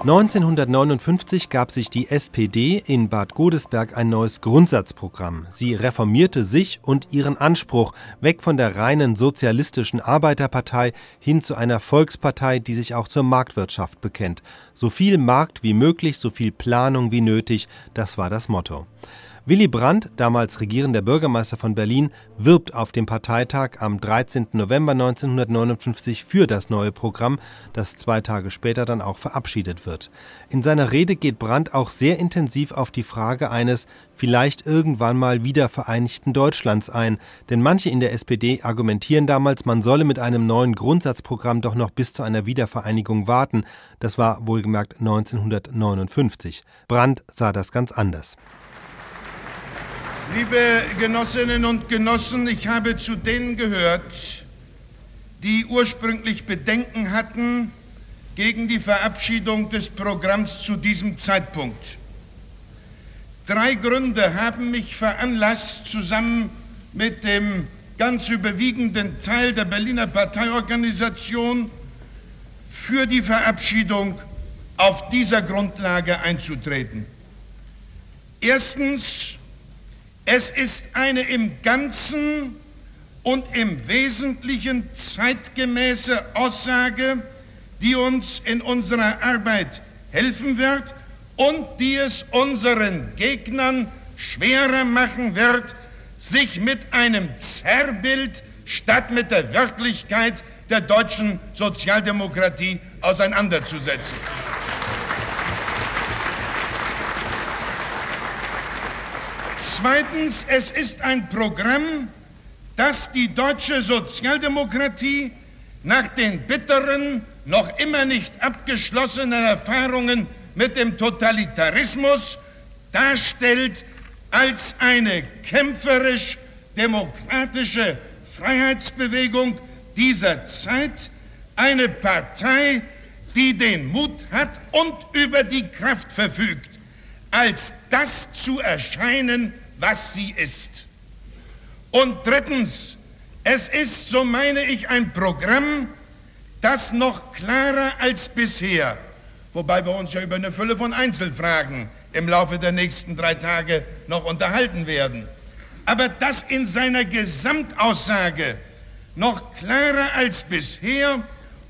1959 gab sich die SPD in Bad Godesberg ein neues Grundsatzprogramm. Sie reformierte sich und ihren Anspruch weg von der reinen sozialistischen Arbeiterpartei hin zu einer Volkspartei, die sich auch zur Marktwirtschaft bekennt. So viel Markt wie möglich, so viel Planung wie nötig, das war das Motto. Willy Brandt, damals regierender Bürgermeister von Berlin, wirbt auf dem Parteitag am 13. November 1959 für das neue Programm, das zwei Tage später dann auch verabschiedet wird. In seiner Rede geht Brandt auch sehr intensiv auf die Frage eines vielleicht irgendwann mal wieder vereinigten Deutschlands ein, denn manche in der SPD argumentieren damals, man solle mit einem neuen Grundsatzprogramm doch noch bis zu einer Wiedervereinigung warten. Das war wohlgemerkt 1959. Brandt sah das ganz anders. Liebe Genossinnen und Genossen, ich habe zu denen gehört, die ursprünglich Bedenken hatten gegen die Verabschiedung des Programms zu diesem Zeitpunkt. Drei Gründe haben mich veranlasst, zusammen mit dem ganz überwiegenden Teil der Berliner Parteiorganisation für die Verabschiedung auf dieser Grundlage einzutreten. Erstens es ist eine im Ganzen und im Wesentlichen zeitgemäße Aussage, die uns in unserer Arbeit helfen wird und die es unseren Gegnern schwerer machen wird, sich mit einem Zerrbild statt mit der Wirklichkeit der deutschen Sozialdemokratie auseinanderzusetzen. Zweitens, es ist ein Programm, das die deutsche Sozialdemokratie nach den bitteren, noch immer nicht abgeschlossenen Erfahrungen mit dem Totalitarismus darstellt als eine kämpferisch-demokratische Freiheitsbewegung dieser Zeit, eine Partei, die den Mut hat und über die Kraft verfügt, als das zu erscheinen, was sie ist. Und drittens, es ist, so meine ich, ein Programm, das noch klarer als bisher, wobei wir uns ja über eine Fülle von Einzelfragen im Laufe der nächsten drei Tage noch unterhalten werden, aber das in seiner Gesamtaussage noch klarer als bisher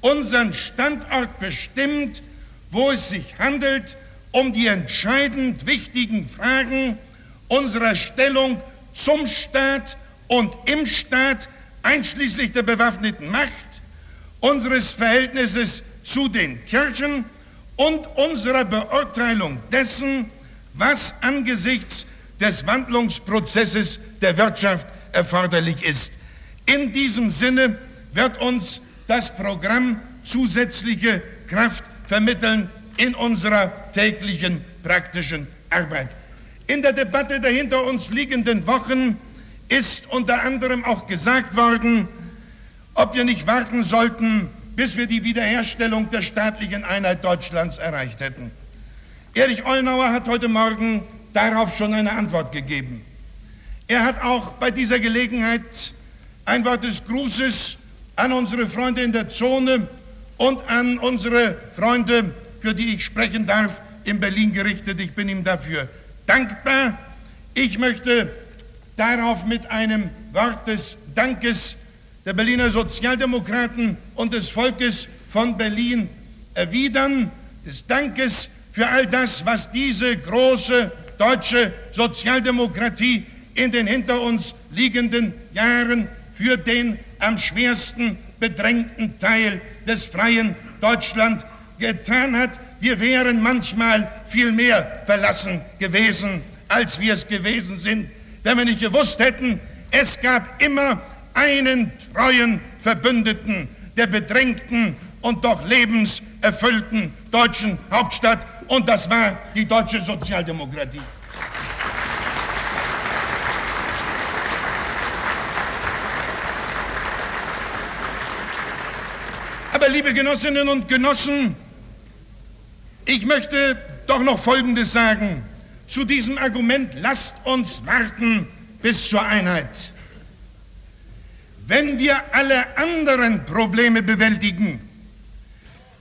unseren Standort bestimmt, wo es sich handelt um die entscheidend wichtigen Fragen unserer Stellung zum Staat und im Staat, einschließlich der bewaffneten Macht, unseres Verhältnisses zu den Kirchen und unserer Beurteilung dessen, was angesichts des Wandlungsprozesses der Wirtschaft erforderlich ist. In diesem Sinne wird uns das Programm zusätzliche Kraft vermitteln in unserer täglichen praktischen Arbeit. In der Debatte der hinter uns liegenden Wochen ist unter anderem auch gesagt worden, ob wir nicht warten sollten, bis wir die Wiederherstellung der staatlichen Einheit Deutschlands erreicht hätten. Erich Ollnauer hat heute Morgen darauf schon eine Antwort gegeben. Er hat auch bei dieser Gelegenheit ein Wort des Grußes an unsere Freunde in der Zone und an unsere Freunde, für die ich sprechen darf, in Berlin gerichtet. Ich bin ihm dafür dankbar. Ich möchte darauf mit einem Wort des Dankes der Berliner Sozialdemokraten und des Volkes von Berlin erwidern, des Dankes für all das, was diese große deutsche Sozialdemokratie in den hinter uns liegenden Jahren für den am schwersten bedrängten Teil des freien Deutschland getan hat. Wir wären manchmal viel mehr verlassen gewesen, als wir es gewesen sind, wenn wir nicht gewusst hätten, es gab immer einen treuen Verbündeten der bedrängten und doch lebenserfüllten deutschen Hauptstadt und das war die deutsche Sozialdemokratie. Aber liebe Genossinnen und Genossen, ich möchte doch noch Folgendes sagen. Zu diesem Argument, lasst uns warten bis zur Einheit. Wenn wir alle anderen Probleme bewältigen,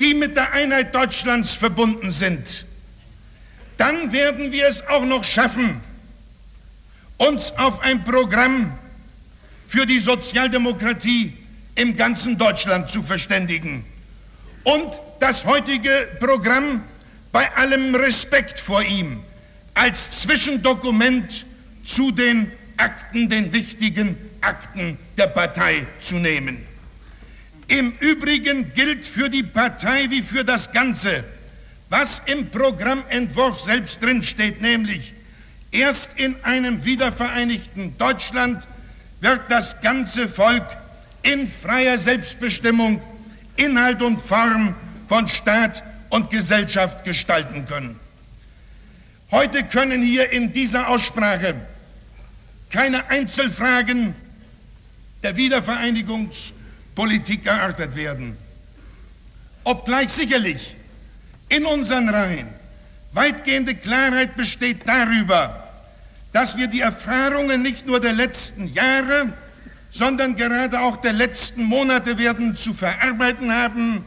die mit der Einheit Deutschlands verbunden sind, dann werden wir es auch noch schaffen, uns auf ein Programm für die Sozialdemokratie im ganzen Deutschland zu verständigen. Und das heutige Programm bei allem Respekt vor ihm als Zwischendokument zu den Akten, den wichtigen Akten der Partei zu nehmen. Im Übrigen gilt für die Partei wie für das Ganze, was im Programmentwurf selbst drinsteht, nämlich erst in einem wiedervereinigten Deutschland wird das ganze Volk in freier Selbstbestimmung Inhalt und Form von Staat und Gesellschaft gestalten können. Heute können hier in dieser Aussprache keine Einzelfragen der Wiedervereinigungspolitik erörtert werden. Obgleich sicherlich in unseren Reihen weitgehende Klarheit besteht darüber, dass wir die Erfahrungen nicht nur der letzten Jahre, sondern gerade auch der letzten Monate werden zu verarbeiten haben,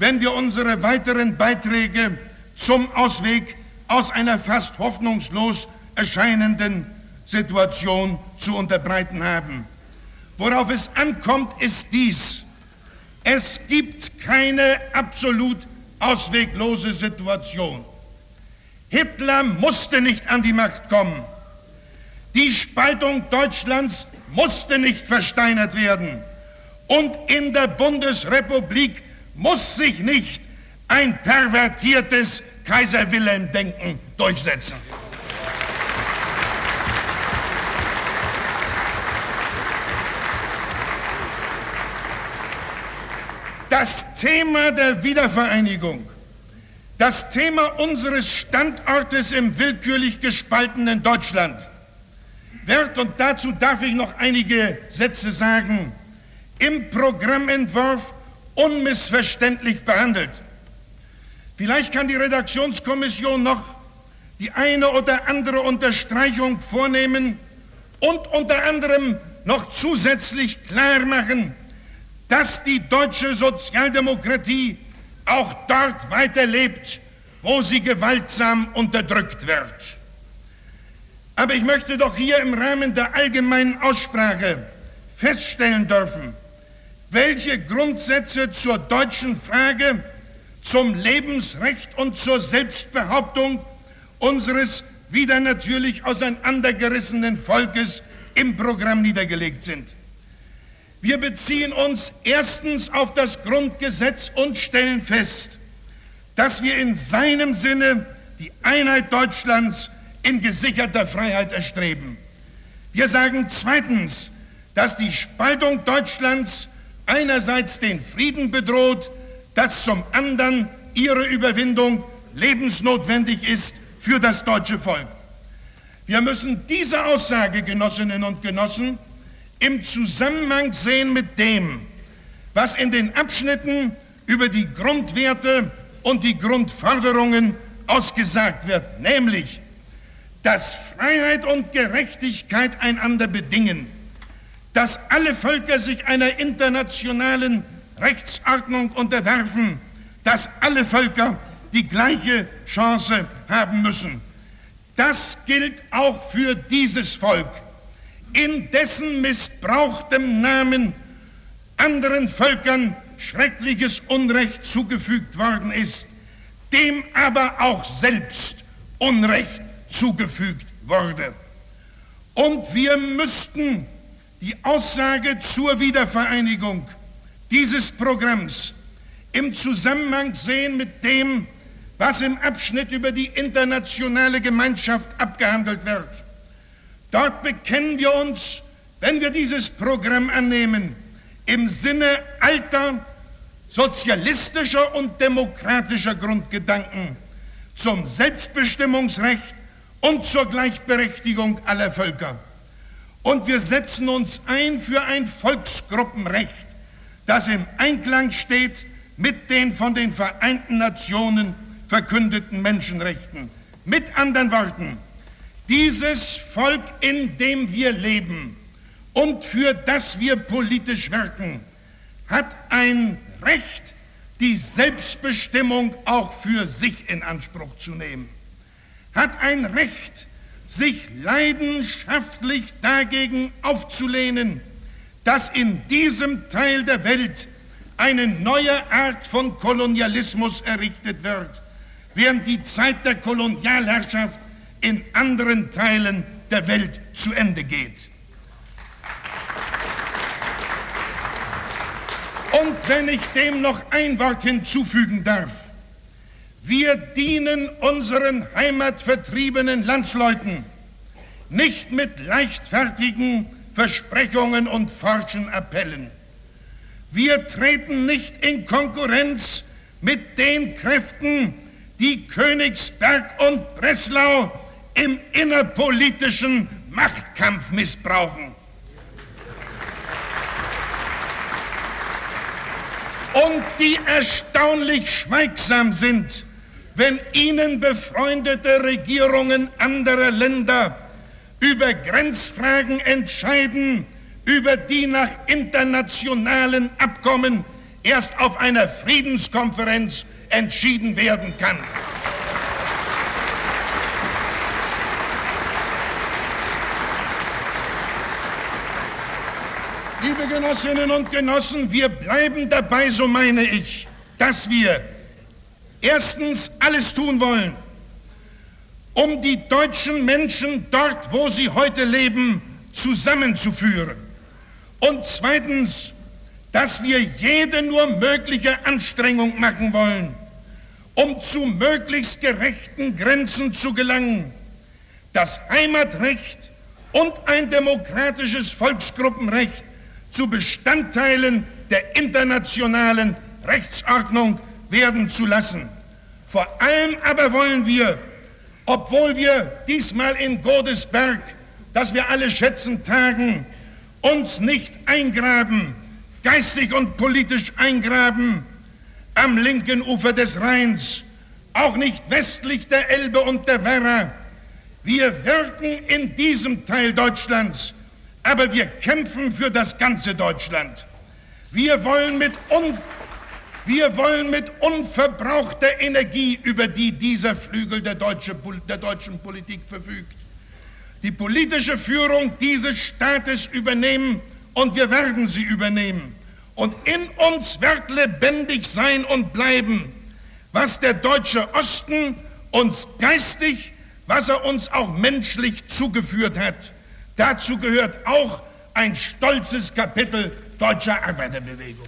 wenn wir unsere weiteren Beiträge zum Ausweg aus einer fast hoffnungslos erscheinenden Situation zu unterbreiten haben. Worauf es ankommt, ist dies. Es gibt keine absolut ausweglose Situation. Hitler musste nicht an die Macht kommen. Die Spaltung Deutschlands musste nicht versteinert werden. Und in der Bundesrepublik muss sich nicht ein pervertiertes Kaiser Wilhelm-Denken durchsetzen. Das Thema der Wiedervereinigung, das Thema unseres Standortes im willkürlich gespaltenen Deutschland wird, und dazu darf ich noch einige Sätze sagen, im Programmentwurf unmissverständlich behandelt. Vielleicht kann die Redaktionskommission noch die eine oder andere Unterstreichung vornehmen und unter anderem noch zusätzlich klar machen, dass die deutsche Sozialdemokratie auch dort weiterlebt, wo sie gewaltsam unterdrückt wird. Aber ich möchte doch hier im Rahmen der allgemeinen Aussprache feststellen dürfen, welche Grundsätze zur deutschen Frage, zum Lebensrecht und zur Selbstbehauptung unseres wieder natürlich auseinandergerissenen Volkes im Programm niedergelegt sind. Wir beziehen uns erstens auf das Grundgesetz und stellen fest, dass wir in seinem Sinne die Einheit Deutschlands in gesicherter Freiheit erstreben. Wir sagen zweitens, dass die Spaltung Deutschlands einerseits den Frieden bedroht, dass zum anderen ihre Überwindung lebensnotwendig ist für das deutsche Volk. Wir müssen diese Aussage, Genossinnen und Genossen, im Zusammenhang sehen mit dem, was in den Abschnitten über die Grundwerte und die Grundforderungen ausgesagt wird, nämlich, dass Freiheit und Gerechtigkeit einander bedingen, dass alle Völker sich einer internationalen Rechtsordnung unterwerfen, dass alle Völker die gleiche Chance haben müssen. Das gilt auch für dieses Volk, in dessen missbrauchtem Namen anderen Völkern schreckliches Unrecht zugefügt worden ist, dem aber auch selbst Unrecht zugefügt wurde. Und wir müssten die Aussage zur Wiedervereinigung dieses Programms im Zusammenhang sehen mit dem, was im Abschnitt über die internationale Gemeinschaft abgehandelt wird. Dort bekennen wir uns, wenn wir dieses Programm annehmen, im Sinne alter sozialistischer und demokratischer Grundgedanken zum Selbstbestimmungsrecht und zur Gleichberechtigung aller Völker. Und wir setzen uns ein für ein Volksgruppenrecht, das im Einklang steht mit den von den Vereinten Nationen verkündeten Menschenrechten. Mit anderen Worten, dieses Volk, in dem wir leben und für das wir politisch wirken, hat ein Recht die Selbstbestimmung auch für sich in Anspruch zu nehmen, hat ein Recht, sich leidenschaftlich dagegen aufzulehnen, dass in diesem Teil der Welt eine neue Art von Kolonialismus errichtet wird, während die Zeit der Kolonialherrschaft in anderen Teilen der Welt zu Ende geht. Und wenn ich dem noch ein Wort hinzufügen darf, wir dienen unseren heimatvertriebenen Landsleuten nicht mit leichtfertigen Versprechungen und forschen Appellen. Wir treten nicht in Konkurrenz mit den Kräften, die Königsberg und Breslau im innerpolitischen Machtkampf missbrauchen. Und die erstaunlich schweigsam sind, wenn ihnen befreundete Regierungen anderer Länder über Grenzfragen entscheiden, über die nach internationalen Abkommen erst auf einer Friedenskonferenz entschieden werden kann. Liebe Genossinnen und Genossen, wir bleiben dabei, so meine ich, dass wir erstens alles tun wollen, um die deutschen Menschen dort, wo sie heute leben, zusammenzuführen. Und zweitens, dass wir jede nur mögliche Anstrengung machen wollen, um zu möglichst gerechten Grenzen zu gelangen, das Heimatrecht und ein demokratisches Volksgruppenrecht zu Bestandteilen der internationalen Rechtsordnung werden zu lassen. Vor allem aber wollen wir, obwohl wir diesmal in Godesberg, das wir alle schätzen, tagen, uns nicht eingraben, geistig und politisch eingraben, am linken Ufer des Rheins, auch nicht westlich der Elbe und der Werra. Wir wirken in diesem Teil Deutschlands, aber wir kämpfen für das ganze Deutschland. Wir wollen mit, un wir wollen mit unverbrauchter Energie, über die dieser Flügel der, deutsche, der deutschen Politik verfügt, die politische Führung dieses Staates übernehmen und wir werden sie übernehmen. Und in uns wird lebendig sein und bleiben, was der deutsche Osten uns geistig, was er uns auch menschlich zugeführt hat. Dazu gehört auch ein stolzes Kapitel deutscher Arbeiterbewegung.